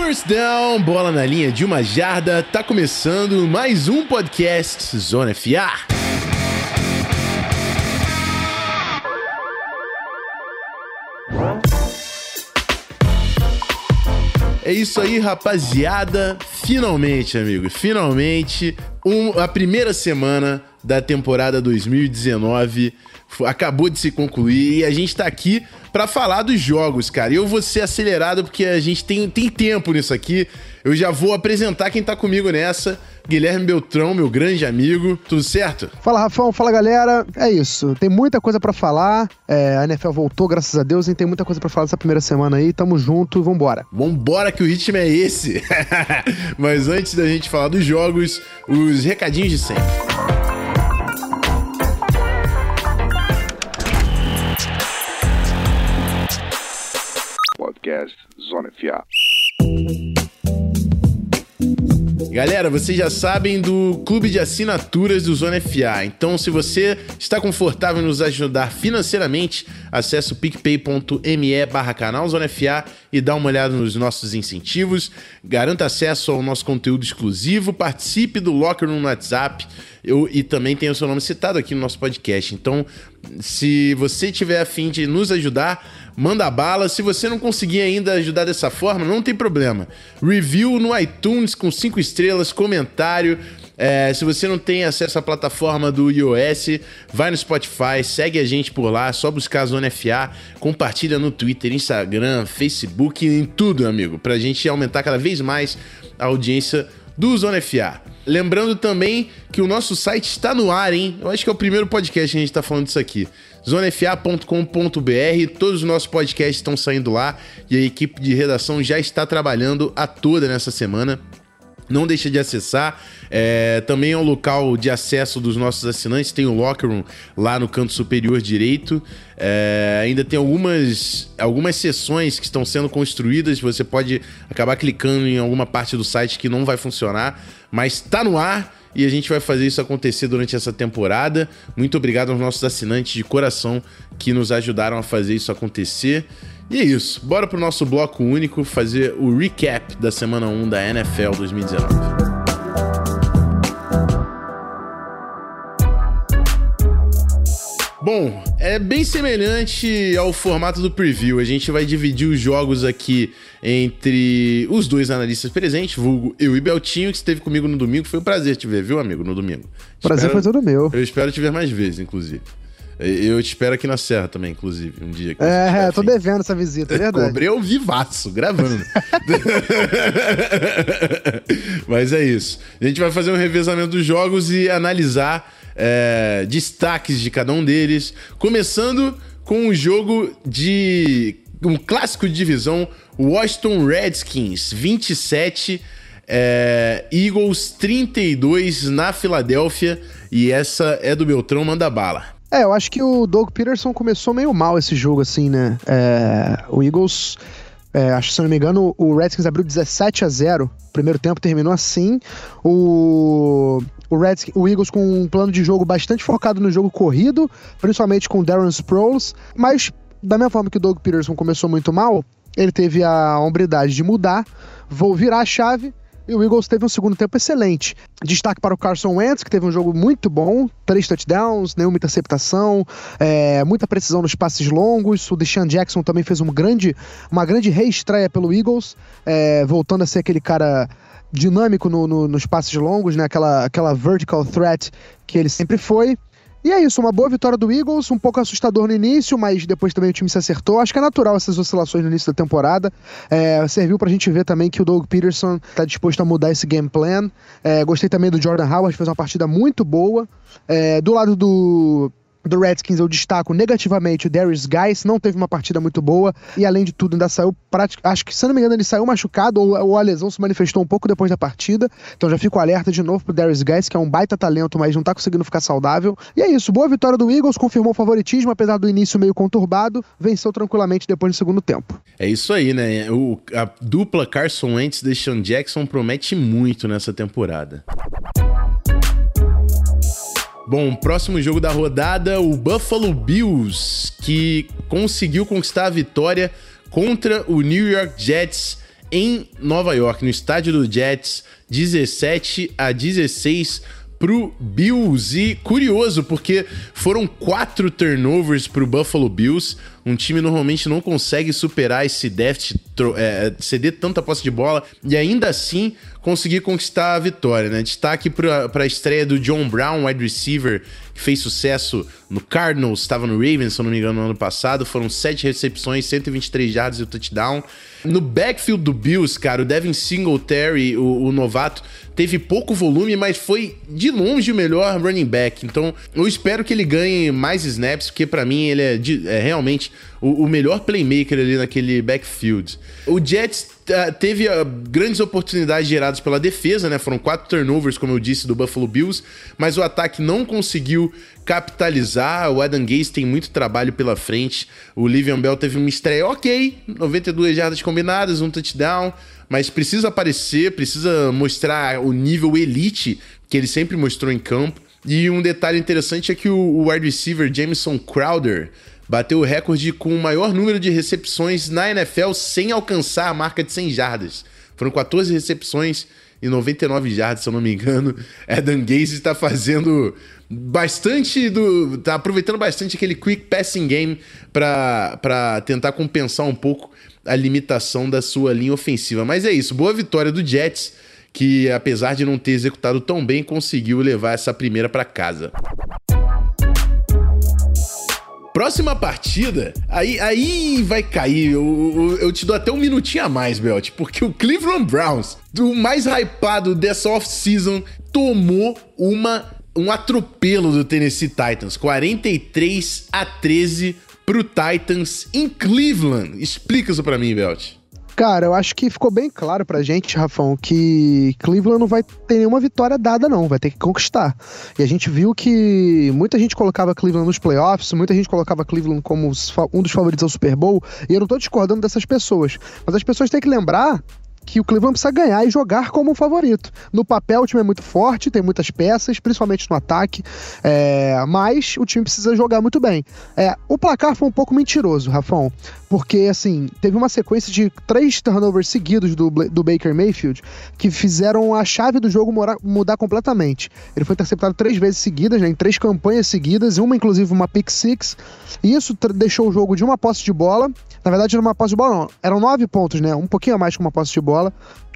First down, bola na linha de uma jarda, tá começando mais um podcast Zona FA. É isso aí, rapaziada. Finalmente, amigo, finalmente, um, a primeira semana da temporada 2019 acabou de se concluir e a gente tá aqui para falar dos jogos, cara. Eu vou ser acelerado porque a gente tem, tem tempo nisso aqui. Eu já vou apresentar quem tá comigo nessa. Guilherme Beltrão, meu grande amigo. Tudo certo? Fala, Rafão. Fala, galera. É isso. Tem muita coisa para falar. É, a NFL voltou, graças a Deus, e tem muita coisa para falar dessa primeira semana aí. Tamo junto, vambora. Vambora que o ritmo é esse. Mas antes da gente falar dos jogos, os recadinhos de sempre. Podcast Zona FA. Galera, vocês já sabem do clube de assinaturas do Zona FA. Então, se você está confortável em nos ajudar financeiramente, acesse o picpay.me barra canal Zona FA e dá uma olhada nos nossos incentivos. Garanta acesso ao nosso conteúdo exclusivo, participe do Locker no WhatsApp eu, e também tem o seu nome citado aqui no nosso podcast. Então, se você tiver afim de nos ajudar, manda bala. Se você não conseguir ainda ajudar dessa forma, não tem problema. Review no iTunes com cinco estrelas, comentário. É, se você não tem acesso à plataforma do iOS, vai no Spotify, segue a gente por lá, só buscar a Zona FA, compartilha no Twitter, Instagram, Facebook, em tudo, amigo, pra gente aumentar cada vez mais a audiência do Zona FA. Lembrando também que o nosso site está no ar, hein? Eu acho que é o primeiro podcast que a gente está falando disso aqui. zonefa.com.br, todos os nossos podcasts estão saindo lá e a equipe de redação já está trabalhando a toda nessa semana. Não deixa de acessar. É, também é um local de acesso dos nossos assinantes. Tem o Locker Room lá no canto superior direito. É, ainda tem algumas, algumas sessões que estão sendo construídas. Você pode acabar clicando em alguma parte do site que não vai funcionar. Mas está no ar e a gente vai fazer isso acontecer durante essa temporada. Muito obrigado aos nossos assinantes de coração que nos ajudaram a fazer isso acontecer. E é isso, bora pro nosso bloco único fazer o recap da semana 1 da NFL 2019. Bom, é bem semelhante ao formato do preview. A gente vai dividir os jogos aqui entre os dois analistas presentes, vulgo eu e Beltinho, que esteve comigo no domingo. Foi um prazer te ver, viu, amigo, no domingo. Prazer espero, foi todo meu. Eu espero te ver mais vezes, inclusive. Eu te espero aqui na Serra também, inclusive, um dia. É, tô devendo essa visita, é verdade. Cobrei ao vivaço, gravando. Mas é isso. A gente vai fazer um revezamento dos jogos e analisar é, destaques de cada um deles. Começando com um jogo de. um clássico de divisão: Washington Redskins 27. É, Eagles 32 na Filadélfia. E essa é do Beltrão, manda bala. É, eu acho que o Doug Peterson começou meio mal esse jogo, assim, né? É, o Eagles, é, acho se não me engano, o Redskins abriu 17 a 0 primeiro tempo terminou assim. O, o, Redskins, o Eagles com um plano de jogo bastante focado no jogo corrido, principalmente com o Darren Sproles, mas da mesma forma que o Doug Peterson começou muito mal, ele teve a hombridade de mudar, vou virar a chave e o Eagles teve um segundo tempo excelente. Destaque para o Carson Wentz, que teve um jogo muito bom, três touchdowns, nenhuma interceptação, é, muita precisão nos passes longos. O Deshaun Jackson também fez um grande, uma grande reestreia pelo Eagles, é, voltando a ser aquele cara dinâmico no, no, nos passes longos, né? aquela, aquela vertical threat que ele sempre foi. E é isso, uma boa vitória do Eagles, um pouco assustador no início, mas depois também o time se acertou. Acho que é natural essas oscilações no início da temporada. É, serviu pra gente ver também que o Doug Peterson tá disposto a mudar esse game plan. É, gostei também do Jordan Howard, fez uma partida muito boa. É, do lado do do Redskins eu destaco negativamente o Darius Guys, não teve uma partida muito boa e além de tudo ainda saiu, acho que se não me engano ele saiu machucado ou, ou, a lesão se manifestou um pouco depois da partida, então já fico alerta de novo pro Darius Guys, que é um baita talento, mas não tá conseguindo ficar saudável. E é isso, boa vitória do Eagles, confirmou o favoritismo, apesar do início meio conturbado, venceu tranquilamente depois do segundo tempo. É isso aí, né? O, a dupla Carson Wentz e Sean Jackson promete muito nessa temporada. Bom, próximo jogo da rodada, o Buffalo Bills, que conseguiu conquistar a vitória contra o New York Jets em Nova York, no estádio do Jets, 17 a 16 pro Bills. E curioso, porque foram quatro turnovers pro Buffalo Bills. Um time normalmente não consegue superar esse déficit, é, ceder tanta posse de bola e ainda assim conseguir conquistar a vitória, né? Destaque para a estreia do John Brown, wide receiver, que fez sucesso no Cardinals, estava no Ravens, se não me engano, no ano passado. Foram sete recepções, 123 jardas e o touchdown. No backfield do Bills, cara, o Devin Singletary, o, o novato, teve pouco volume, mas foi de longe o melhor running back. Então, eu espero que ele ganhe mais snaps, porque para mim ele é, de, é realmente o, o, melhor playmaker ali naquele backfield. O Jets uh, teve uh, grandes oportunidades geradas pela defesa, né? Foram quatro turnovers, como eu disse, do Buffalo Bills, mas o ataque não conseguiu capitalizar. O Adam Gaze tem muito trabalho pela frente. O Livian Bell teve uma estreia ok, 92 jardas combinadas, um touchdown, mas precisa aparecer, precisa mostrar o nível elite que ele sempre mostrou em campo. E um detalhe interessante é que o wide receiver Jameson Crowder bateu o recorde com o maior número de recepções na NFL sem alcançar a marca de 100 jardas. Foram 14 recepções e 99 jardas, se eu não me engano. Adam Gaze está fazendo bastante do. tá aproveitando bastante aquele quick passing game para tentar compensar um pouco a limitação da sua linha ofensiva. Mas é isso, boa vitória do Jets, que apesar de não ter executado tão bem, conseguiu levar essa primeira para casa. Próxima partida, aí, aí vai cair. Eu, eu, eu, te dou até um minutinho a mais, Belt, porque o Cleveland Browns, do mais hypado dessa off-season, tomou uma, um atropelo do Tennessee Titans. 43 a 13 pro Titans em Cleveland. Explica isso pra mim, Belt. Cara, eu acho que ficou bem claro pra gente, Rafão, que Cleveland não vai ter nenhuma vitória dada, não. Vai ter que conquistar. E a gente viu que muita gente colocava Cleveland nos playoffs, muita gente colocava Cleveland como um dos favoritos ao Super Bowl, e eu não tô discordando dessas pessoas. Mas as pessoas têm que lembrar que o Cleveland precisa ganhar e jogar como um favorito. No papel, o time é muito forte, tem muitas peças, principalmente no ataque, é, mas o time precisa jogar muito bem. É, o placar foi um pouco mentiroso, Rafão, porque, assim, teve uma sequência de três turnovers seguidos do, do Baker Mayfield que fizeram a chave do jogo mudar, mudar completamente. Ele foi interceptado três vezes seguidas, né, em três campanhas seguidas, uma inclusive uma pick six, e isso deixou o jogo de uma posse de bola, na verdade era uma posse de bola não, eram nove pontos, né, um pouquinho a mais que uma posse de bola,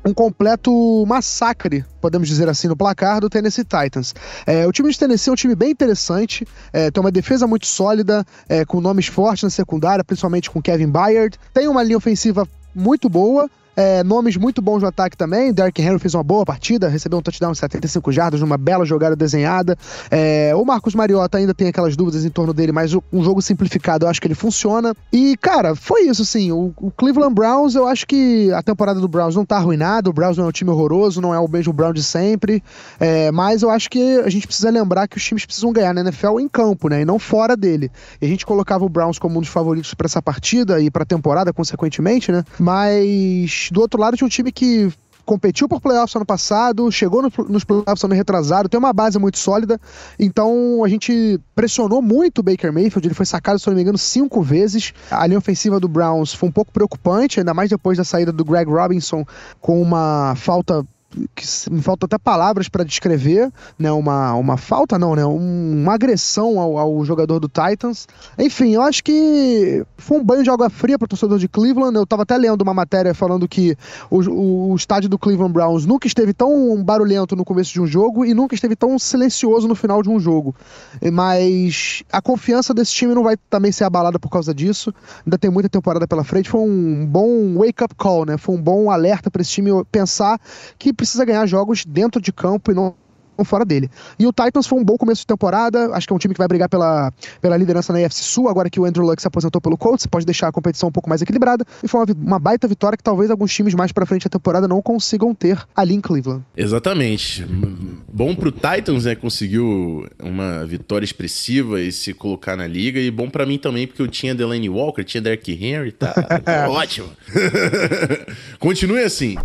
um completo massacre, podemos dizer assim, no placar do Tennessee Titans. É, o time de Tennessee é um time bem interessante, é, tem uma defesa muito sólida, é, com nomes fortes na secundária, principalmente com Kevin Byard. Tem uma linha ofensiva muito boa, é, nomes muito bons no ataque também. Derrick Henry fez uma boa partida, recebeu um touchdown de 75 jardas numa bela jogada desenhada. É, o Marcos Mariota ainda tem aquelas dúvidas em torno dele, mas um jogo simplificado eu acho que ele funciona. E, cara, foi isso, sim. O, o Cleveland Browns, eu acho que a temporada do Browns não tá arruinada. O Browns não é um time horroroso, não é o mesmo Brown de sempre. É, mas eu acho que a gente precisa lembrar que os times precisam ganhar na NFL em campo, né? E não fora dele. E a gente colocava o Browns como um dos favoritos para essa partida e para a temporada, consequentemente, né? Mas do outro lado tinha um time que competiu por playoffs ano passado, chegou no, nos playoffs ano retrasado, tem uma base muito sólida, então a gente pressionou muito o Baker Mayfield, ele foi sacado, se não me engano, cinco vezes. A linha ofensiva do Browns foi um pouco preocupante, ainda mais depois da saída do Greg Robinson com uma falta que me faltam até palavras para descrever, né? Uma, uma falta, não, né? Um, uma agressão ao, ao, jogador do Titans. Enfim, eu acho que foi um banho de água fria para o torcedor de Cleveland. Eu estava até lendo uma matéria falando que o, o, o, estádio do Cleveland Browns nunca esteve tão barulhento no começo de um jogo e nunca esteve tão silencioso no final de um jogo. Mas a confiança desse time não vai também ser abalada por causa disso. Ainda tem muita temporada pela frente. Foi um bom wake-up call, né? Foi um bom alerta para esse time pensar que precisa ganhar jogos dentro de campo e não fora dele. E o Titans foi um bom começo de temporada, acho que é um time que vai brigar pela, pela liderança na AFC Sul, agora que o Andrew Luck se aposentou pelo Colts, pode deixar a competição um pouco mais equilibrada, e foi uma, uma baita vitória que talvez alguns times mais pra frente da temporada não consigam ter ali em Cleveland. Exatamente. Bom pro Titans, né, conseguiu uma vitória expressiva e se colocar na liga, e bom para mim também, porque eu tinha Delaney Walker, tinha Derrick Henry, tá, tá ótimo. Continue assim.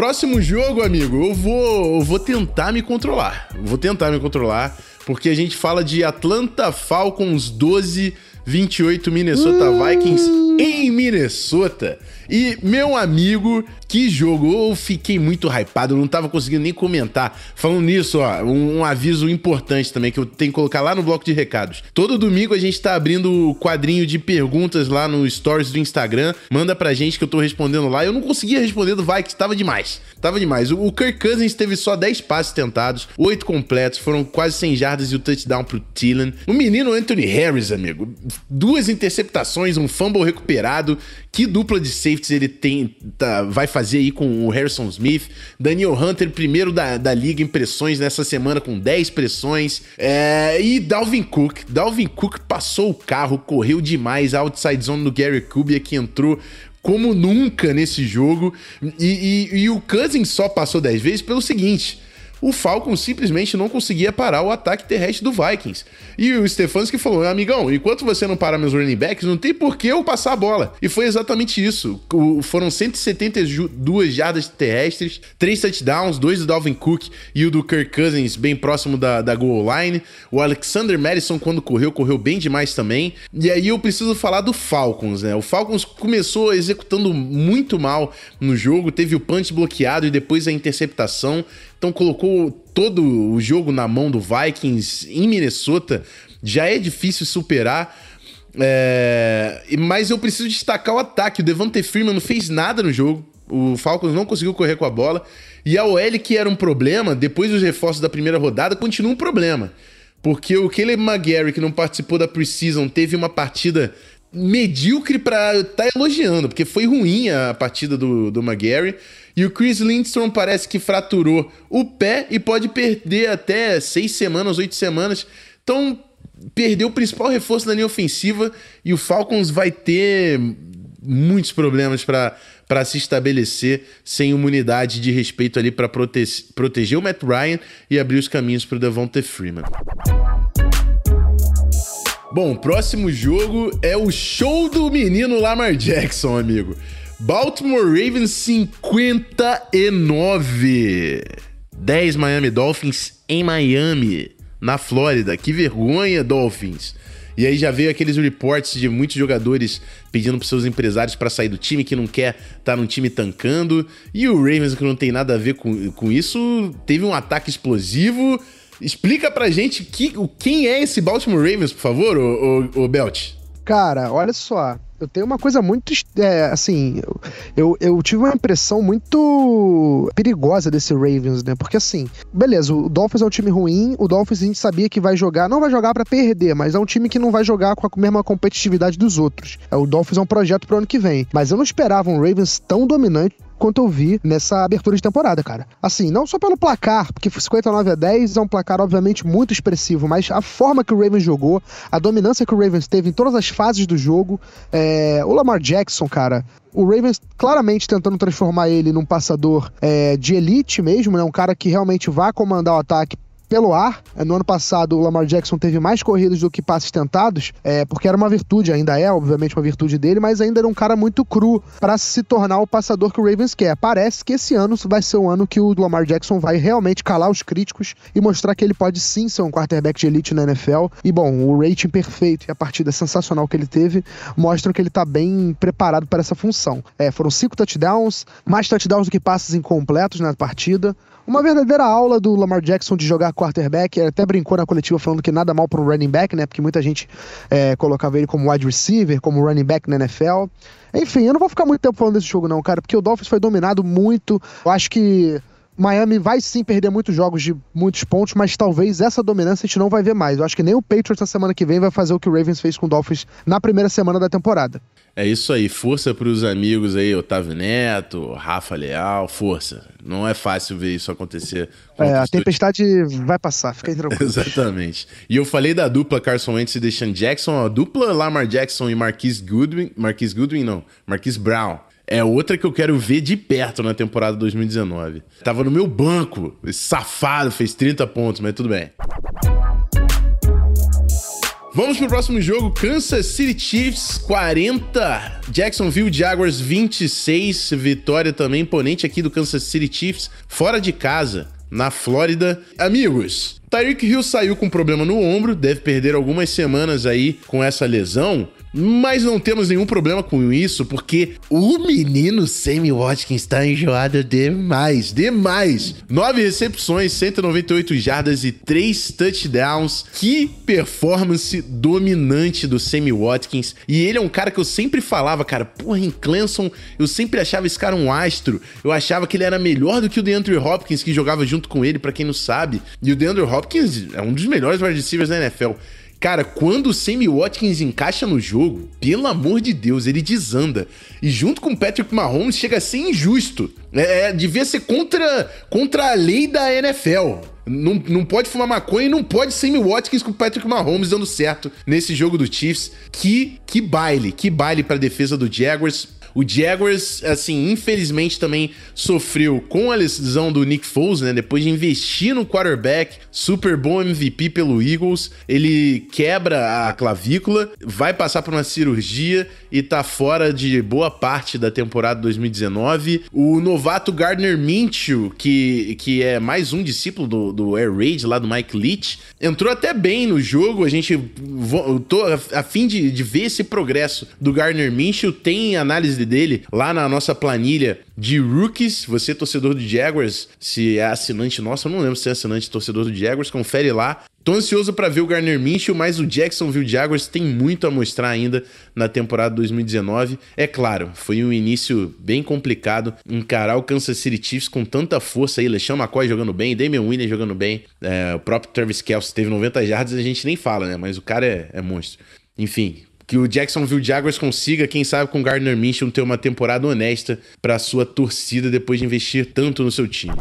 Próximo jogo, amigo, eu vou, eu vou tentar me controlar. Vou tentar me controlar, porque a gente fala de Atlanta Falcons 12, 28 Minnesota Vikings em Minnesota. E, meu amigo, que jogo! Eu fiquei muito hypado, não tava conseguindo nem comentar. Falando nisso, ó, um, um, aviso importante também que eu tenho que colocar lá no bloco de recados. Todo domingo a gente tá abrindo o quadrinho de perguntas lá no stories do Instagram. Manda pra gente que eu tô respondendo lá. Eu não conseguia responder do Vikings, tava demais. Tava demais. O Kirk Cousins teve só 10 passes tentados, 8 completos, foram quase 100 jardas e o touchdown pro Thielen. O menino Anthony Harris, amigo, duas interceptações, um fumble recuperado. Que dupla de safeties ele tem, tá, vai fazer aí com o Harrison Smith. Daniel Hunter, primeiro da, da liga em pressões nessa semana com 10 pressões. É, e Dalvin Cook. Dalvin Cook passou o carro, correu demais. Outside zone do Gary Kubiak que entrou como nunca nesse jogo. E, e, e o Cousins só passou 10 vezes pelo seguinte o Falcons simplesmente não conseguia parar o ataque terrestre do Vikings. E o Stefanski falou: amigão, enquanto você não parar meus running backs, não tem por que eu passar a bola. E foi exatamente isso. O, foram 172 jardas terrestres, 3 touchdowns, dois do Dalvin Cook e o do Kirk Cousins bem próximo da, da goal line. O Alexander Madison, quando correu, correu bem demais também. E aí eu preciso falar do Falcons, né? O Falcons começou executando muito mal no jogo, teve o punch bloqueado e depois a interceptação. Então colocou todo o jogo na mão do Vikings em Minnesota. Já é difícil superar. É... Mas eu preciso destacar o ataque. O Devante Freeman não fez nada no jogo. O Falcons não conseguiu correr com a bola. E a OL, que era um problema, depois dos reforços da primeira rodada, continua um problema. Porque o Caleb McGarry, que não participou da preseason, teve uma partida medíocre para estar tá elogiando, porque foi ruim a partida do, do McGarry. E o Chris Lindstrom parece que fraturou o pé e pode perder até seis semanas, oito semanas. Então, perdeu o principal reforço da linha ofensiva e o Falcons vai ter muitos problemas para se estabelecer sem imunidade de respeito ali para prote proteger o Matt Ryan e abrir os caminhos para o Devonta Freeman. Bom, próximo jogo é o show do menino Lamar Jackson, amigo. Baltimore Ravens 59. 10 Miami Dolphins em Miami, na Flórida. Que vergonha, Dolphins. E aí já veio aqueles reports de muitos jogadores pedindo para seus empresários para sair do time, que não quer estar tá num time tancando. E o Ravens, que não tem nada a ver com, com isso, teve um ataque explosivo. Explica pra gente que, quem é esse Baltimore Ravens, por favor, o, o, o Belt. Cara, olha só eu tenho uma coisa muito. É, assim, eu, eu tive uma impressão muito perigosa desse Ravens, né? Porque assim, beleza, o Dolphins é um time ruim, o Dolphins a gente sabia que vai jogar, não vai jogar para perder, mas é um time que não vai jogar com a mesma competitividade dos outros. É, o Dolphins é um projeto pro ano que vem. Mas eu não esperava um Ravens tão dominante quanto eu vi nessa abertura de temporada, cara. Assim, não só pelo placar, porque 59 a 10 é um placar obviamente muito expressivo, mas a forma que o Ravens jogou, a dominância que o Ravens teve em todas as fases do jogo, é... o Lamar Jackson, cara, o Ravens claramente tentando transformar ele num passador é, de elite mesmo, né? Um cara que realmente vai comandar o ataque pelo ar. É, no ano passado, o Lamar Jackson teve mais corridas do que passes tentados, é, porque era uma virtude, ainda é, obviamente, uma virtude dele, mas ainda era um cara muito cru para se tornar o passador que o Ravens quer. Parece que esse ano vai ser o ano que o Lamar Jackson vai realmente calar os críticos e mostrar que ele pode sim ser um quarterback de elite na NFL. E bom, o rating perfeito e a partida sensacional que ele teve mostram que ele está bem preparado para essa função. É, foram cinco touchdowns, mais touchdowns do que passes incompletos na partida. Uma verdadeira aula do Lamar Jackson de jogar quarterback. Ele até brincou na coletiva falando que nada mal para um running back, né? Porque muita gente é, colocava ele como wide receiver, como running back na NFL. Enfim, eu não vou ficar muito tempo falando desse jogo, não, cara, porque o Dolphins foi dominado muito. Eu acho que Miami vai sim perder muitos jogos de muitos pontos, mas talvez essa dominância a gente não vai ver mais. Eu acho que nem o Patriots na semana que vem vai fazer o que o Ravens fez com o Dolphins na primeira semana da temporada. É isso aí, força para os amigos aí, Otávio Neto, Rafa Leal, força. Não é fácil ver isso acontecer. É, a tempestade vai passar, fica tranquilo. Exatamente. E eu falei da dupla Carson Wentz e Deshaun Jackson, a dupla Lamar Jackson e Marquise Goodwin, Marquise Goodwin não, Marquise Brown. É outra que eu quero ver de perto na temporada 2019. Tava no meu banco, esse safado fez 30 pontos, mas tudo bem. Vamos pro próximo jogo, Kansas City Chiefs 40, Jacksonville Jaguars 26, vitória também imponente aqui do Kansas City Chiefs, fora de casa, na Flórida. Amigos, Tyreek Hill saiu com problema no ombro, deve perder algumas semanas aí com essa lesão. Mas não temos nenhum problema com isso, porque o menino Sammy Watkins está enjoado demais, demais. Nove recepções, 198 jardas e três touchdowns. Que performance dominante do Sammy Watkins. E ele é um cara que eu sempre falava, cara, porra, em Clemson, eu sempre achava esse cara um astro. Eu achava que ele era melhor do que o DeAndre Hopkins, que jogava junto com ele, para quem não sabe. E o DeAndre Hopkins é um dos melhores wide receivers da NFL. Cara, quando o Sammy Watkins encaixa no jogo, pelo amor de Deus, ele desanda. E junto com o Patrick Mahomes chega a ser injusto. É, é, devia ser contra, contra a lei da NFL. Não, não pode fumar maconha e não pode Sammy Watkins com o Patrick Mahomes dando certo nesse jogo do Chiefs. Que, que baile, que baile para defesa do Jaguars. O Jaguars, assim, infelizmente também sofreu com a lesão do Nick Foles, né? Depois de investir no quarterback, Super Bowl MVP pelo Eagles, ele quebra a clavícula, vai passar por uma cirurgia e tá fora de boa parte da temporada 2019. O novato Gardner Minshew, que, que é mais um discípulo do, do Air Raid lá do Mike Leach, entrou até bem no jogo. A gente tô a, fim de, de ver esse progresso do Gardner Minshew. Tem análise dele lá na nossa planilha de rookies. Você, torcedor do Jaguars, se é assinante nosso, eu não lembro se é assinante torcedor do Jaguars, confere lá. Tô ansioso para ver o Garner Minshew, mas o Jacksonville Jaguars tem muito a mostrar ainda na temporada 2019. É claro, foi um início bem complicado encarar o Kansas City Chiefs com tanta força aí, LeSean McCoy jogando bem, Damian Williams jogando bem, é, o próprio Travis Kelce teve 90 jardas, a gente nem fala, né? Mas o cara é, é monstro. Enfim, que o Jacksonville Jaguars consiga, quem sabe, com Gardner Minshew ter uma temporada honesta para sua torcida depois de investir tanto no seu time.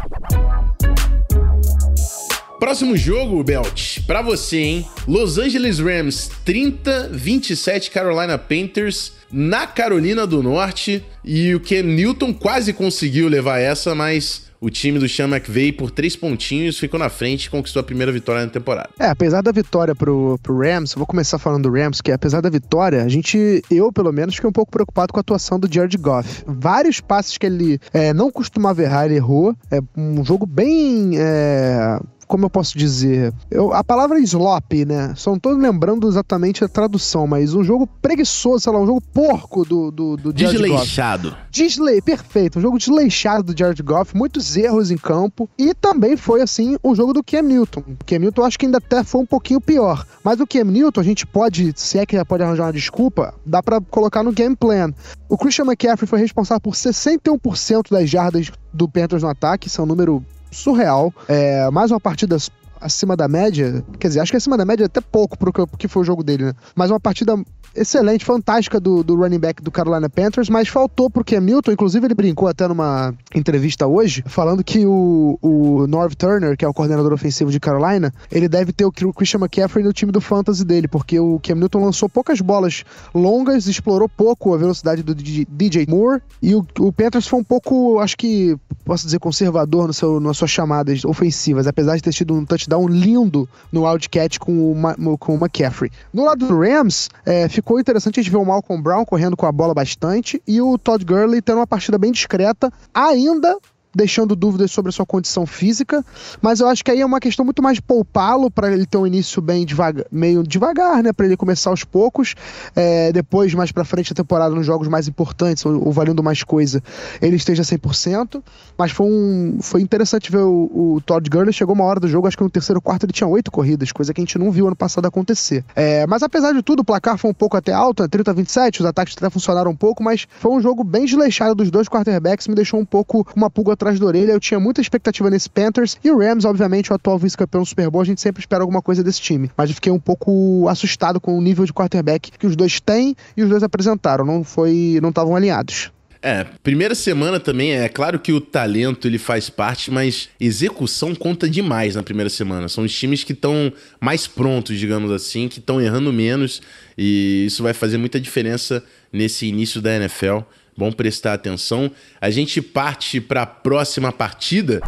Próximo jogo, Belt, para você, hein? Los Angeles Rams 30, 27 Carolina Panthers na Carolina do Norte e o Ken Newton quase conseguiu levar essa, mas o time do Sean McVay, por três pontinhos, ficou na frente e conquistou a primeira vitória na temporada. É, apesar da vitória pro, pro Rams, vou começar falando do Rams, que apesar da vitória, a gente, eu pelo menos, fiquei um pouco preocupado com a atuação do Jared Goff. Vários passes que ele é, não costumava errar, ele errou. É um jogo bem. É como eu posso dizer? Eu, a palavra slop, né? Só não tô lembrando exatamente a tradução, mas um jogo preguiçoso, sei lá, um jogo porco do, do, do Jared Desleixado. Goff. Desleixado. perfeito. Um jogo desleixado do Jared Goff, muitos erros em campo. E também foi, assim, o jogo do Cam Newton. O Cam Newton acho que ainda até foi um pouquinho pior. Mas o Cam Newton, a gente pode, se é que pode arranjar uma desculpa, dá para colocar no game plan. O Christian McCaffrey foi responsável por 61% das jardas do Panthers no ataque, isso é um número surreal. É, mais uma partida acima da média, quer dizer, acho que acima da média é até pouco pro que, que foi o jogo dele, né? Mas uma partida excelente, fantástica do, do running back do Carolina Panthers, mas faltou pro Newton, inclusive ele brincou até numa entrevista hoje, falando que o, o Norv Turner, que é o coordenador ofensivo de Carolina, ele deve ter o Christian McCaffrey no time do fantasy dele, porque o Cam Newton lançou poucas bolas longas, explorou pouco a velocidade do DJ Moore, e o, o Panthers foi um pouco, acho que, posso dizer, conservador no seu, nas suas chamadas ofensivas, apesar de ter tido um touchdown lindo no Wildcat com o, com o McCaffrey. No lado do Rams, é, ficou interessante a gente ver o Malcolm Brown correndo com a bola bastante e o Todd Gurley tendo uma partida bem discreta, ainda deixando dúvidas sobre a sua condição física, mas eu acho que aí é uma questão muito mais poupá-lo para ele ter um início bem devagar, meio devagar, né, para ele começar aos poucos, é, depois mais para frente da temporada nos jogos mais importantes ou, ou, valendo mais coisa, ele esteja 100%, mas foi um foi interessante ver o, o, Todd Gurley chegou uma hora do jogo, acho que no terceiro quarto ele tinha oito corridas, coisa que a gente não viu ano passado acontecer. É, mas apesar de tudo, o placar foi um pouco até alto, 30 a 27, os ataques até funcionaram um pouco, mas foi um jogo bem desleixado dos dois quarterbacks, me deixou um pouco uma pulga atrás da orelha. Eu tinha muita expectativa nesse Panthers. E o Rams, obviamente, o atual vice-campeão do Super Bowl, a gente sempre espera alguma coisa desse time. Mas eu fiquei um pouco assustado com o nível de quarterback que os dois têm e os dois apresentaram. Não foi. não estavam alinhados. É, primeira semana também, é claro que o talento ele faz parte, mas execução conta demais na primeira semana. São os times que estão mais prontos, digamos assim, que estão errando menos, e isso vai fazer muita diferença nesse início da NFL. Bom prestar atenção. A gente parte para a próxima partida.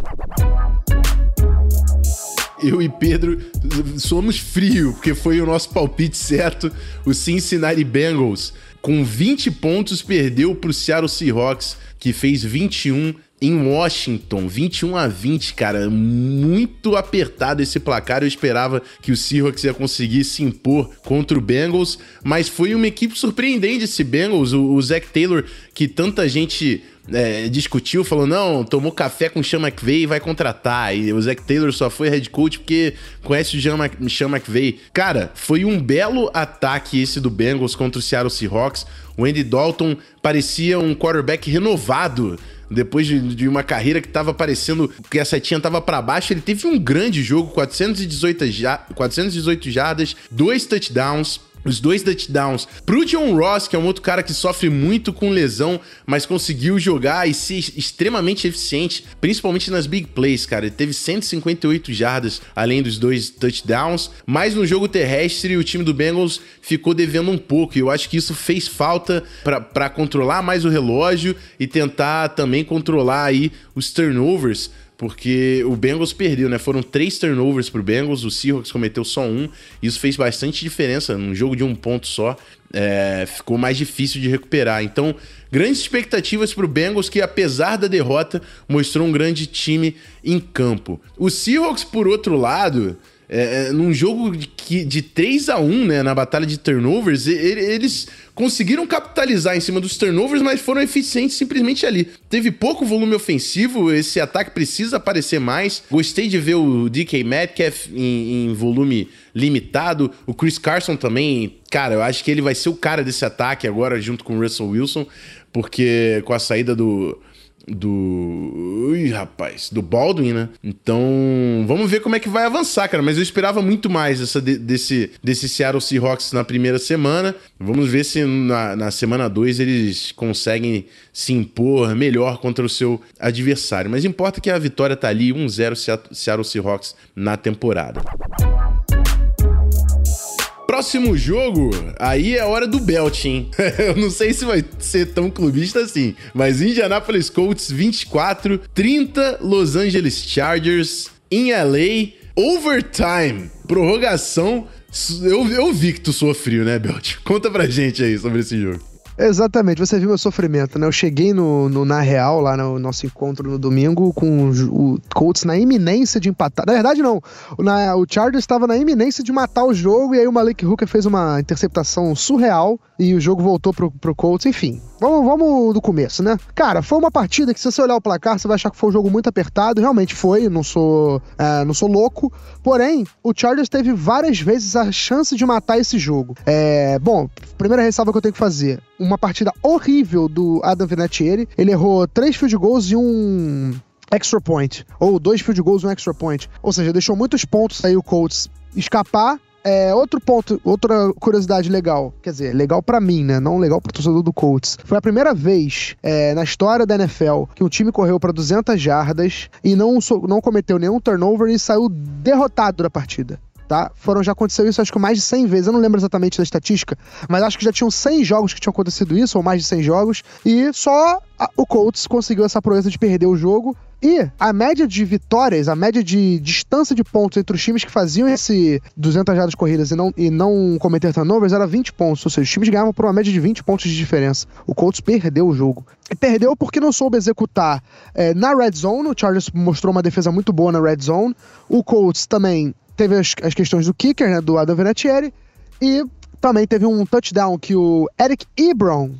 Eu e Pedro somos frio, porque foi o nosso palpite certo. O Cincinnati Bengals, com 20 pontos, perdeu para o Seattle Seahawks, que fez 21 em Washington, 21 a 20, cara, muito apertado esse placar. Eu esperava que o Seahawks ia conseguir se impor contra o Bengals, mas foi uma equipe surpreendente esse Bengals. O, o Zach Taylor, que tanta gente é, discutiu, falou: não, tomou café com o Sean McVay e vai contratar. E o Zach Taylor só foi head coach porque conhece o Sean McVay. Cara, foi um belo ataque esse do Bengals contra o Seattle Seahawks. O Andy Dalton parecia um quarterback renovado depois de, de, uma carreira que tava parecendo que a setinha tava para baixo, ele teve um grande jogo, 418, 418 jardas, dois touchdowns, os dois touchdowns pro John Ross, que é um outro cara que sofre muito com lesão, mas conseguiu jogar e ser extremamente eficiente, principalmente nas big plays, cara. Ele teve 158 jardas além dos dois touchdowns, mas no jogo terrestre o time do Bengals ficou devendo um pouco. E eu acho que isso fez falta para controlar mais o relógio e tentar também controlar aí os turnovers porque o Bengals perdeu, né? Foram três turnovers pro Bengals, o Seahawks cometeu só um. Isso fez bastante diferença. Num jogo de um ponto só, é, ficou mais difícil de recuperar. Então, grandes expectativas pro Bengals, que apesar da derrota, mostrou um grande time em campo. O Seahawks, por outro lado, é, é, num jogo de, de 3 a 1 né, na batalha de turnovers, eles conseguiram capitalizar em cima dos turnovers, mas foram eficientes simplesmente ali. Teve pouco volume ofensivo, esse ataque precisa aparecer mais. Gostei de ver o DK Metcalf em, em volume limitado. O Chris Carson também, cara, eu acho que ele vai ser o cara desse ataque agora, junto com o Russell Wilson, porque com a saída do do. Ui, rapaz, do Baldwin, né? Então, vamos ver como é que vai avançar, cara. Mas eu esperava muito mais essa de, desse, desse Seattle Seahawks na primeira semana. Vamos ver se na, na semana 2 eles conseguem se impor melhor contra o seu adversário. Mas importa que a vitória tá ali, 1-0 Seattle Seahawks na temporada. Próximo jogo, aí é hora do belt, hein? Eu não sei se vai ser tão clubista assim, mas Indianapolis Colts 24, 30 Los Angeles Chargers em LA, overtime, prorrogação. Eu, eu vi que tu sofreu, né, Belt? Conta pra gente aí sobre esse jogo. Exatamente, você viu meu sofrimento, né? Eu cheguei no, no na real, lá no nosso encontro no domingo, com o, Colts na iminência de empatar. Na verdade, não. Na, o Chargers estava na iminência de matar o jogo, e aí o Malik Hooker fez uma interceptação surreal e o jogo voltou pro, pro Colts. Enfim, vamos, vamos do começo, né? Cara, foi uma partida que, se você olhar o placar, você vai achar que foi um jogo muito apertado. Realmente foi, não sou, é, não sou louco. Porém, o Chargers teve várias vezes a chance de matar esse jogo. É, bom, primeira ressalva que eu tenho que fazer: uma partida horrível do Adam Vinatieri. Ele errou três field goals e um extra point. Ou dois field goals e um extra point. Ou seja, deixou muitos pontos aí o Colts escapar é, outro ponto, outra curiosidade legal, quer dizer, legal para mim, né? Não legal pro torcedor do Colts. Foi a primeira vez é, na história da NFL que um time correu para 200 jardas e não, não cometeu nenhum turnover e saiu derrotado da partida. Tá? Foram, já aconteceu isso acho que mais de 100 vezes, eu não lembro exatamente da estatística, mas acho que já tinham 100 jogos que tinham acontecido isso, ou mais de 100 jogos, e só a, o Colts conseguiu essa proeza de perder o jogo e a média de vitórias, a média de distância de pontos entre os times que faziam esse 200 jardas corridas e não, e não cometer turnovers era 20 pontos. Ou seja, os times ganhavam por uma média de 20 pontos de diferença. O Colts perdeu o jogo. E perdeu porque não soube executar é, na red zone. O Chargers mostrou uma defesa muito boa na red zone. O Colts também teve as, as questões do kicker, né, do Adam Vinatieri. E também teve um touchdown que o Eric Ebron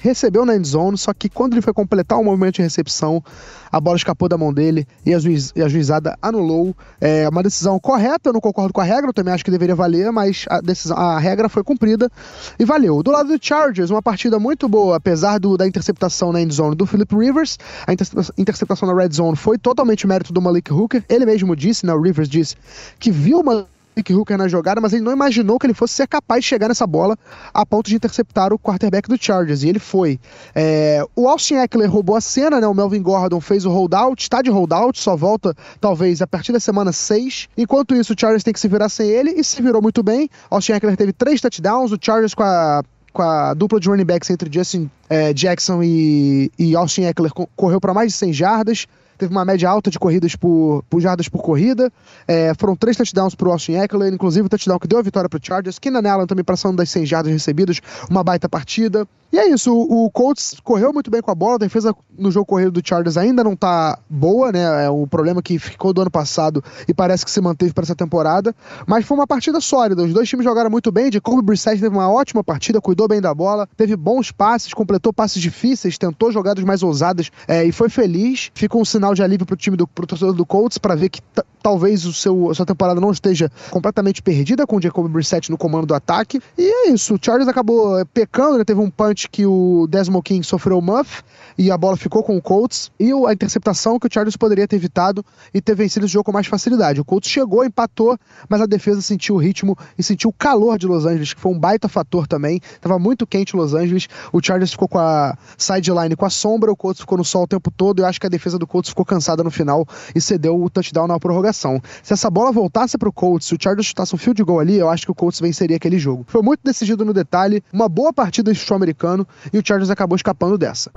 recebeu na endzone, só que quando ele foi completar o movimento de recepção, a bola escapou da mão dele e a, juiz, e a juizada anulou. É uma decisão correta, eu não concordo com a regra, eu também acho que deveria valer, mas a, decisão, a regra foi cumprida e valeu. Do lado do Chargers, uma partida muito boa, apesar do, da interceptação na endzone do Philip Rivers, a interceptação na red zone foi totalmente mérito do Malik Hooker, ele mesmo disse, né, o Rivers disse, que viu uma Nick Hooker na jogada, mas ele não imaginou que ele fosse ser capaz de chegar nessa bola a ponto de interceptar o quarterback do Chargers, e ele foi. É, o Austin Eckler roubou a cena, né? O Melvin Gordon fez o holdout, está de holdout, só volta talvez a partir da semana 6. Enquanto isso, o Chargers tem que se virar sem ele, e se virou muito bem. Austin Eckler teve três touchdowns, o Chargers com a com a dupla de running backs entre Justin é, Jackson e, e Austin Eckler correu para mais de 100 jardas teve uma média alta de corridas por, por jardas por corrida. É, foram três touchdowns para o Austin Eckler, inclusive o touchdown que deu a vitória para o Chargers. Keenan Allen também passando das 100 jardas recebidas, uma baita partida. E é isso, o, Colts correu muito bem com a bola, a defesa no jogo corrido do Chargers ainda não tá boa, né? É o problema que ficou do ano passado e parece que se manteve para essa temporada. Mas foi uma partida sólida. Os dois times jogaram muito bem. De Kobe Brissett teve uma ótima partida, cuidou bem da bola, teve bons passes, completou passes difíceis, tentou jogadas mais ousadas é, e foi feliz. Fica um sinal de alívio pro time do pro torcedor do Colts para ver que talvez o seu, a sua temporada não esteja completamente perdida com o Jacob Brissett no comando do ataque. E é isso. O Chargers acabou pecando, né? Teve um punch que o Desmond King sofreu o muff e a bola ficou com o Colts. E a interceptação que o Chargers poderia ter evitado e ter vencido esse jogo com mais facilidade. O Colts chegou, empatou, mas a defesa sentiu o ritmo e sentiu o calor de Los Angeles, que foi um baita fator também. Tava muito quente Los Angeles. O Chargers ficou com a sideline com a sombra, o Colts ficou no sol o tempo todo. Eu acho que a defesa do Colts ficou cansada no final e cedeu o touchdown na prorrogação. Se essa bola voltasse pro Colts, se o Chargers chutasse um field goal ali, eu acho que o Colts venceria aquele jogo. Foi muito decidido no detalhe, uma boa partida de futebol americano e o Chargers acabou escapando dessa.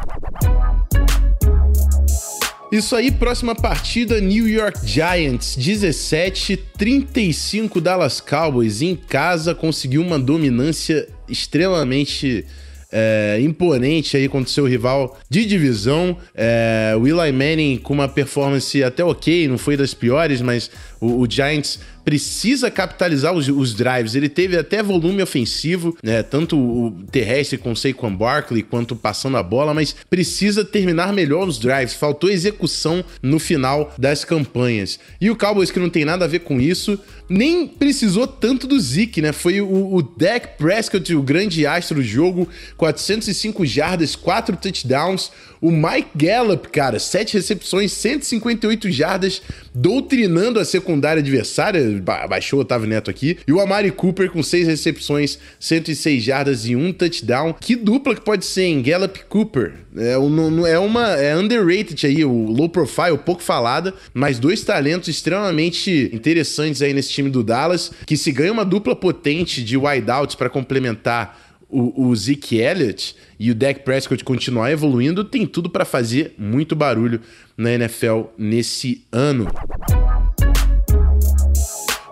Isso aí, próxima partida, New York Giants 17, 35 Dallas Cowboys em casa, conseguiu uma dominância extremamente é, imponente aí contra o seu rival de divisão. É, o Eli Manning com uma performance até ok, não foi das piores, mas o, o Giants precisa capitalizar os, os, drives. Ele teve até volume ofensivo, né? Tanto o terrestre com Saquon Barkley quanto passando a bola, mas precisa terminar melhor os drives. Faltou execução no final das campanhas. E o Cowboys, que não tem nada a ver com isso, nem precisou tanto do Zeke, né? Foi o, o Dak Prescott, o grande astro do jogo, 405 jardas, 4 touchdowns. O Mike Gallup, cara, 7 recepções, 158 jardas, doutrinando a secundária adversária, baixou o Otávio Neto aqui. E o Amari Cooper com 6 recepções, 106 jardas e um touchdown. Que dupla que pode ser, em Gallup Cooper. É, é uma é underrated aí, o low profile, pouco falada, mas dois talentos extremamente interessantes aí nesse time do Dallas, que se ganha uma dupla potente de wideouts para complementar o, o Zeke Elliott e o Dak Prescott continuar evoluindo, tem tudo para fazer muito barulho na NFL nesse ano.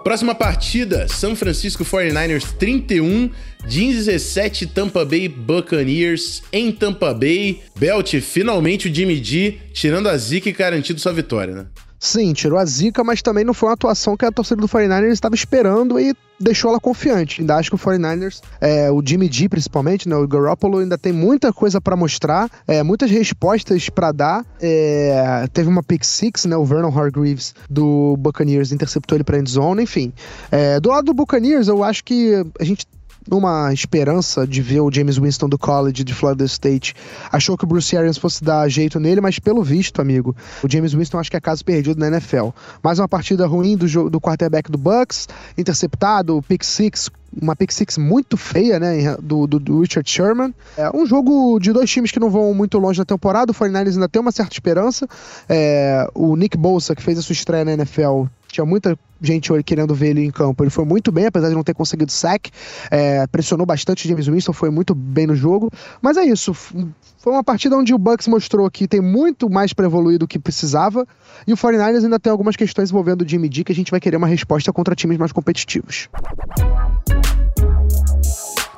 Próxima partida, São Francisco 49ers 31, 17 Tampa Bay Buccaneers em Tampa Bay. Belt, finalmente o Jimmy G tirando a zica e garantindo sua vitória, né? Sim, tirou a zica, mas também não foi uma atuação que a torcida do 49ers estava esperando e deixou ela confiante. Ainda acho que o 49ers, é, o Jimmy G principalmente, né, o Garoppolo ainda tem muita coisa para mostrar, é, muitas respostas para dar. É, teve uma pick six, né, o Vernon Hargreaves do Buccaneers interceptou ele para end zone, enfim. É, do lado do Buccaneers, eu acho que a gente numa esperança de ver o James Winston do college de Florida State, achou que o Bruce Arians fosse dar jeito nele, mas pelo visto, amigo, o James Winston acho que é caso perdido na NFL. Mais uma partida ruim do, do quarterback do Bucks, interceptado, pick six, uma pick six muito feia, né, do, do, do, Richard Sherman. É um jogo de dois times que não vão muito longe na temporada, o 49ers ainda tem uma certa esperança. É, o Nick Bolsa, que fez a sua estreia na NFL, tinha muita gente querendo ver ele em campo. Ele foi muito bem, apesar de não ter conseguido sack. É, pressionou bastante James Winston, foi muito bem no jogo. Mas é isso. Foi uma partida onde o Bucks mostrou que tem muito mais para evoluir do que precisava. E o 49ers ainda tem algumas questões envolvendo o Jimmy D que a gente vai querer uma resposta contra times mais competitivos.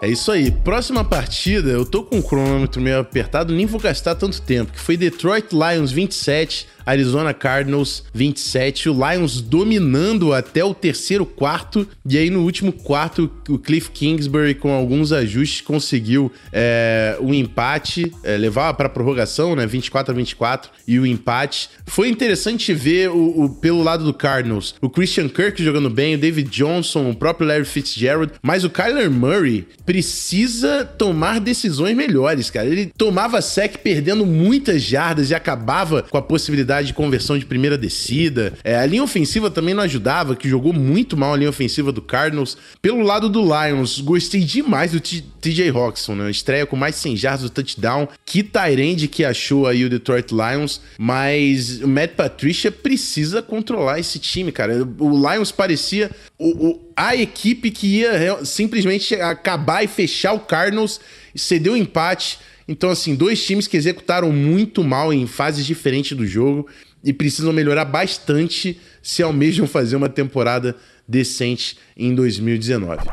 É isso aí. Próxima partida, eu tô com o cronômetro meio apertado, nem vou gastar tanto tempo, que foi Detroit Lions 27, Arizona Cardinals 27, o Lions dominando até o terceiro quarto, e aí no último quarto o Cliff Kingsbury com alguns ajustes conseguiu é, o empate, é, levar para prorrogação, né, 24 a 24 e o empate. Foi interessante ver o, o, pelo lado do Cardinals, o Christian Kirk jogando bem, o David Johnson, o próprio Larry Fitzgerald, mas o Kyler Murray precisa tomar decisões melhores, cara. Ele tomava sec perdendo muitas jardas e acabava com a possibilidade de conversão de primeira descida. É, a linha ofensiva também não ajudava, que jogou muito mal a linha ofensiva do Cardinals. Pelo lado do Lions, gostei demais do TJ Roxon, né? Estreia com mais 100 jardas do touchdown. Que Tyrande que achou aí o Detroit Lions. Mas o Matt Patricia precisa controlar esse time, cara. O Lions parecia o, o, a equipe que ia simplesmente acabar e fechar o Cardinals, cedeu o empate então, assim, dois times que executaram muito mal em fases diferentes do jogo e precisam melhorar bastante se almejam fazer uma temporada decente em 2019.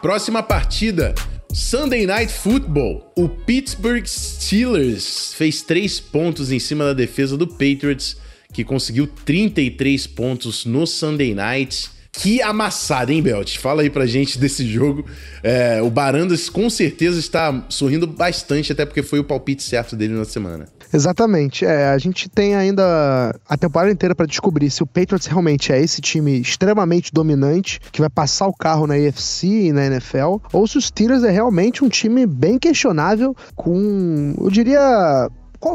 Próxima partida. Sunday Night Football. O Pittsburgh Steelers fez três pontos em cima da defesa do Patriots, que conseguiu 33 pontos no Sunday Night. Que amassada, hein, Belt? Fala aí pra gente desse jogo. É, o Barandas com certeza está sorrindo bastante, até porque foi o palpite certo dele na semana. Exatamente. É, a gente tem ainda a temporada inteira para descobrir se o Patriots realmente é esse time extremamente dominante que vai passar o carro na AFC e na NFL, ou se os Steelers é realmente um time bem questionável com, eu diria,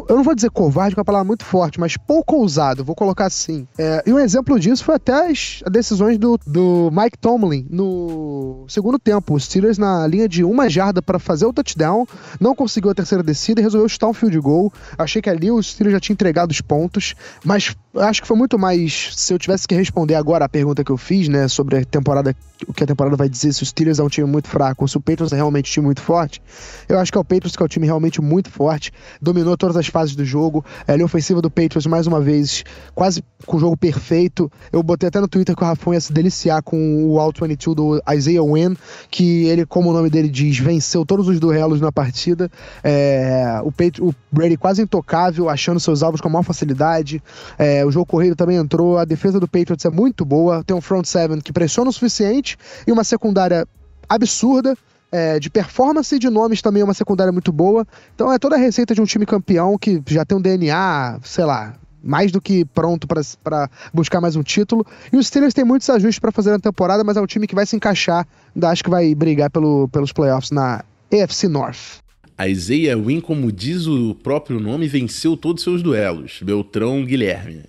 eu não vou dizer covarde, que é uma palavra muito forte, mas pouco ousado, vou colocar assim. É, e um exemplo disso foi até as decisões do, do Mike Tomlin no segundo tempo. Os Steelers na linha de uma jarda para fazer o touchdown, não conseguiu a terceira descida e resolveu chutar um field goal. Achei que ali o Steelers já tinha entregado os pontos, mas acho que foi muito mais. Se eu tivesse que responder agora a pergunta que eu fiz, né, sobre a temporada, o que a temporada vai dizer, se o Steelers é um time muito fraco ou se o Patriots é realmente um time muito forte, eu acho que é o Patriots que é um time realmente muito forte, dominou todas as fases do jogo. A linha ofensiva do Patriots, mais uma vez, quase com o jogo perfeito. Eu botei até no Twitter que o Rafão ia se deliciar com o All 22 do Isaiah Wynn, que ele, como o nome dele diz, venceu todos os duelos na partida. É, o, Patriots, o Brady quase intocável, achando seus alvos com maior facilidade. É, o jogo corrido também entrou. A defesa do Patriots é muito boa. Tem um front seven que pressiona o suficiente e uma secundária absurda é, de performance e de nomes também é uma secundária muito boa. Então é toda a receita de um time campeão que já tem um DNA, sei lá, mais do que pronto para buscar mais um título. E os Steelers têm muitos ajustes para fazer na temporada, mas é um time que vai se encaixar, acho que vai brigar pelo, pelos playoffs na AFC North. A Isaiah Win, como diz o próprio nome, venceu todos os seus duelos. Beltrão Guilherme.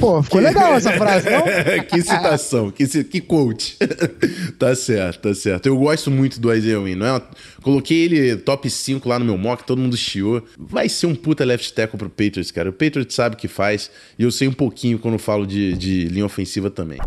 Pô, ficou legal essa frase, não? que citação, que, que quote. tá certo, tá certo. Eu gosto muito do Isaiah Win, não é? Coloquei ele top 5 lá no meu mock, todo mundo chiou. Vai ser um puta left tackle pro Patriots, cara. O Patriots sabe o que faz e eu sei um pouquinho quando falo de, de linha ofensiva também.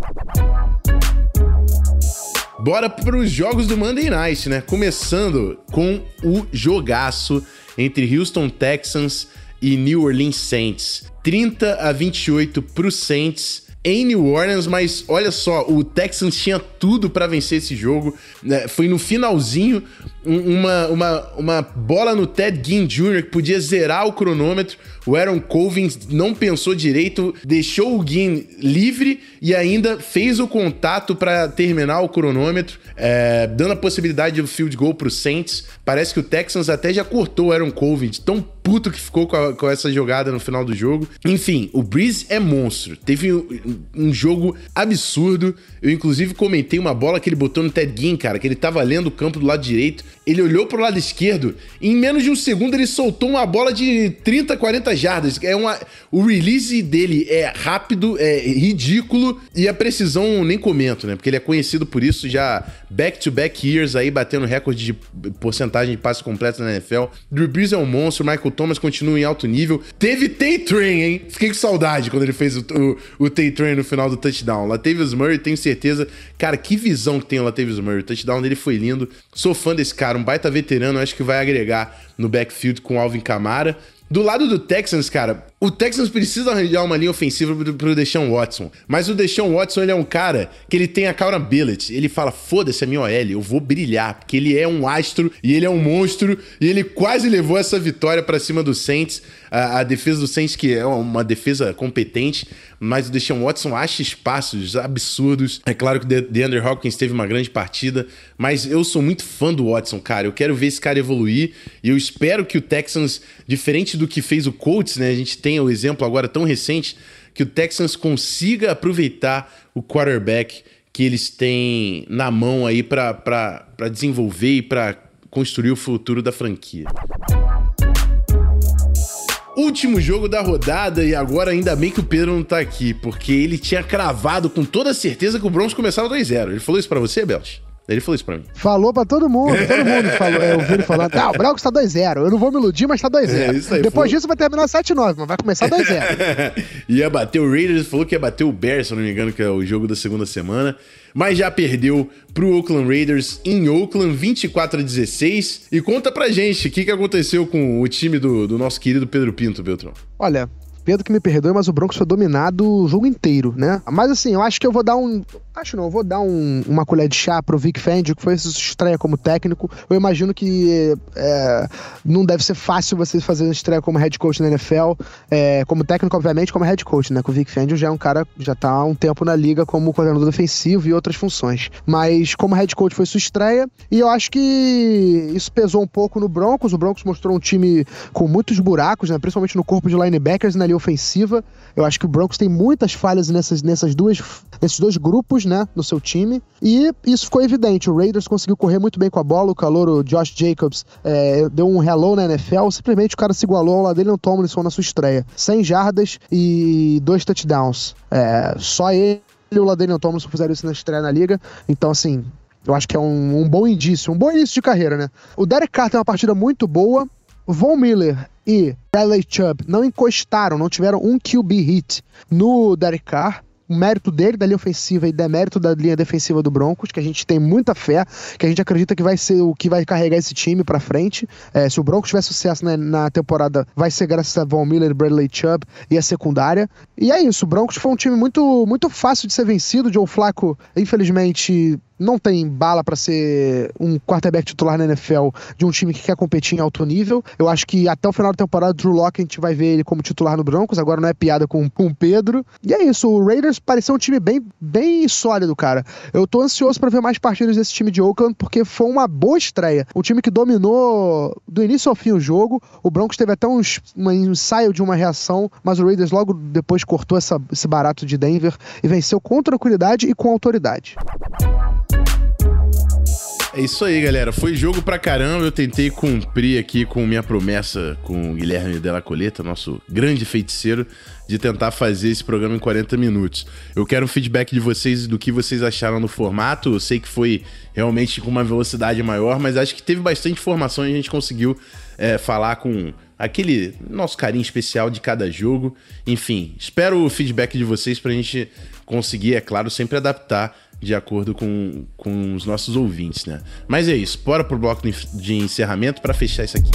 Bora para os jogos do Monday Night, né? Começando com o jogaço entre Houston Texans e New Orleans Saints. 30 a 28 para os Saints em New Orleans, mas olha só, o Texans tinha tudo para vencer esse jogo. Né? Foi no finalzinho uma, uma, uma bola no Ted Ginn Jr. que podia zerar o cronômetro. O Aaron Colvin não pensou direito, deixou o Ginn livre e ainda fez o contato para terminar o cronômetro, é, dando a possibilidade de field goal para o Saints. Parece que o Texans até já cortou o Aaron Colvin, tão puto que ficou com, a, com, essa jogada no final do jogo. Enfim, o Breeze é monstro. Teve um, um, jogo absurdo. Eu, inclusive, comentei uma bola que ele botou no Ted Ginn, cara, que ele tava lendo o campo do lado direito. Ele olhou pro lado esquerdo e em menos de um segundo ele soltou uma bola de 30, 40 jardas. É uma, o release dele é rápido, é ridículo e a precisão nem comento, né? Porque ele é conhecido por isso já back-to-back -back years aí, batendo recorde de porcentagem de passes completos na NFL. Drew Brees é um monstro, Michael Thomas continua em alto nível. Teve Tay-Train, hein? Fiquei com saudade quando ele fez o, o, o Tay-Train no final do touchdown. Latavius Murray, tenho certeza. Cara, que visão que tem o Latavius Murray. O touchdown dele foi lindo. Sou fã desse cara, um baita veterano. Acho que vai agregar no backfield com Alvin Kamara. Do lado do Texans, cara, o Texans precisa arranjar uma linha ofensiva pro, pro Deshaun Watson. Mas o Deshaun Watson, ele é um cara que ele tem accountability. Ele fala, foda-se a minha OL, eu vou brilhar. Porque ele é um astro e ele é um monstro. E ele quase levou essa vitória para cima do Saints. A, a, defesa do Saints, que é uma defesa competente. Mas o Deshaun Watson acha espaços absurdos. É claro que o DeAndre Hopkins teve uma grande partida. Mas eu sou muito fã do Watson, cara. Eu quero ver esse cara evoluir. E eu espero que o Texans, diferente do que fez o Colts, né? A gente tem o exemplo agora tão recente que o Texans consiga aproveitar o quarterback que eles têm na mão aí para desenvolver e para construir o futuro da franquia. Último jogo da rodada e agora ainda bem que o Pedro não tá aqui, porque ele tinha cravado com toda certeza que o Broncos começava 2-0. Ele falou isso para você, Belt? Ele falou isso pra mim. Falou pra todo mundo, todo mundo falou. É, eu ouvi ele falando, ah, o Broncos tá 2-0. Eu não vou me iludir, mas tá 2-0. É, Depois foi. disso vai terminar 7-9, mas vai começar 2-0. ia bater o Raiders, falou que ia bater o Bears, se eu não me engano, que é o jogo da segunda semana. Mas já perdeu pro Oakland Raiders em Oakland, 24 a 16. E conta pra gente, o que, que aconteceu com o time do, do nosso querido Pedro Pinto, Beltrão? Olha, Pedro que me perdoe, mas o Broncos foi dominado o jogo inteiro, né? Mas assim, eu acho que eu vou dar um. Acho não, vou dar um, uma colher de chá pro Vic Fendi, que foi sua estreia como técnico. Eu imagino que é, não deve ser fácil você fazer uma estreia como head coach na NFL, é, como técnico, obviamente, como head coach, né? Que o Vic Fendi já é um cara, já tá há um tempo na liga como coordenador defensivo e outras funções. Mas como head coach foi sua estreia, e eu acho que isso pesou um pouco no Broncos. O Broncos mostrou um time com muitos buracos, né? Principalmente no corpo de linebackers e na linha ofensiva. Eu acho que o Broncos tem muitas falhas nessas, nessas duas, nesses dois grupos, né, no seu time. E isso ficou evidente. O Raiders conseguiu correr muito bem com a bola. O calor, o Josh Jacobs, é, deu um hello na NFL. Simplesmente o cara se igualou ao Ladanian Tomlinson na sua estreia. 100 jardas e dois touchdowns. É, só ele e o Ladanian Tomlinson fizeram isso na estreia na liga. Então, assim, eu acho que é um, um, bom indício, um bom início de carreira, né? O Derek Carr tem uma partida muito boa. Von Miller e Bradley Chubb não encostaram, não tiveram um QB hit no Derek Carr o mérito dele da linha ofensiva e demérito da linha defensiva do Broncos, que a gente tem muita fé, que a gente acredita que vai ser o que vai carregar esse time para frente. É, se o Broncos tiver sucesso na, na, temporada, vai ser graças a Von Miller, Bradley Chubb e a secundária. E é isso, o Broncos foi um time muito, muito fácil de ser vencido. Joe Flacco, infelizmente, não tem bala para ser um quarterback titular na NFL de um time que quer competir em alto nível. Eu acho que até o final da temporada, Drew Locke, a gente vai ver ele como titular no Broncos. Agora não é piada com, o Pedro. E é isso, o Raiders pareceu um time bem, bem sólido, cara. Eu tô ansioso para ver mais partidas desse time de Oakland, porque foi uma boa estreia. Um time que dominou do início ao fim o jogo. O Broncos teve até uns, um ensaio de uma reação, mas o Raiders logo depois cortou essa, esse barato de Denver e venceu com tranquilidade e com autoridade. É isso aí, galera. Foi jogo pra caramba. Eu tentei cumprir aqui com minha promessa com o Guilherme Della Coleta, nosso grande feiticeiro, de tentar fazer esse programa em 40 minutos. Eu quero um feedback de vocês do que vocês acharam no formato. Eu sei que foi realmente com uma velocidade maior, mas acho que teve bastante informação e a gente conseguiu é, falar com aquele nosso carinho especial de cada jogo. Enfim, espero o feedback de vocês pra gente conseguir, é claro, sempre adaptar de acordo com, com os nossos ouvintes, né? Mas é isso, bora pro bloco de encerramento para fechar isso aqui.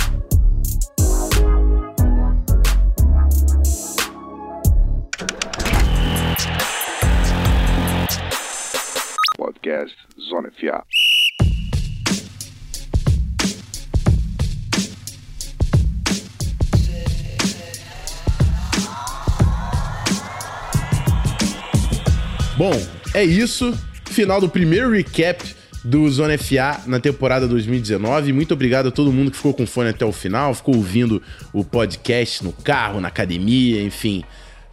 Podcast Zona FA. Bom, é isso final do primeiro recap do Zona FA na temporada 2019. Muito obrigado a todo mundo que ficou com fone até o final, ficou ouvindo o podcast no carro, na academia, enfim.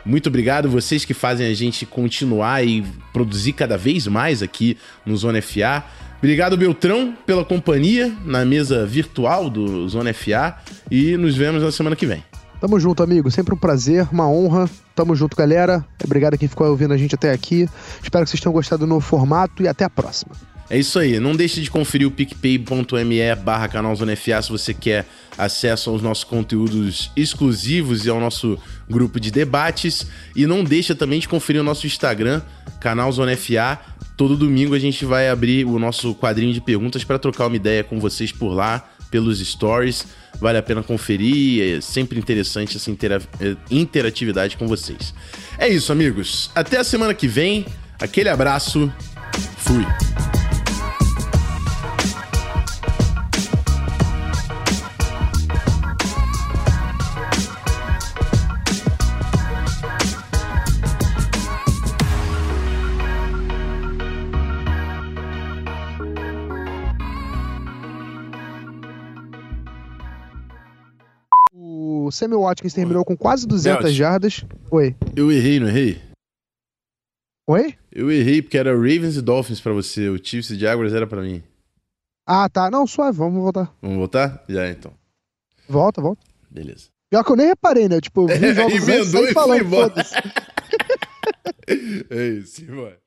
Muito obrigado vocês que fazem a gente continuar e produzir cada vez mais aqui no Zona FA. Obrigado, Beltrão, pela companhia na mesa virtual do Zona FA e nos vemos na semana que vem. Tamo junto, amigo. Sempre um prazer, uma honra. Tamo junto, galera. Obrigado a quem ficou ouvindo a gente até aqui. Espero que vocês tenham gostado do novo formato e até a próxima. É isso aí. Não deixe de conferir o picpay.me barra canal Zona FA se você quer acesso aos nossos conteúdos exclusivos e ao nosso grupo de debates. E não deixa também de conferir o nosso Instagram, canal Zona FA. Todo domingo a gente vai abrir o nosso quadrinho de perguntas para trocar uma ideia com vocês por lá pelos stories. Vale a pena conferir, é sempre interessante essa intera é, interatividade com vocês. É isso, amigos. Até a semana que vem. Aquele abraço. Fui. Sammy Watkins terminou com quase 200 Belt. jardas. Oi. Eu errei, não errei? Oi? Eu errei porque era Ravens e Dolphins pra você. O Chiefs e Jaguars era pra mim. Ah, tá. Não, suave. Vamos voltar. Vamos voltar? Já, então. Volta, volta. Beleza. Pior que eu nem reparei, né? Tipo, eu vi jogos Emendou e falando, foi embora. é isso, vai.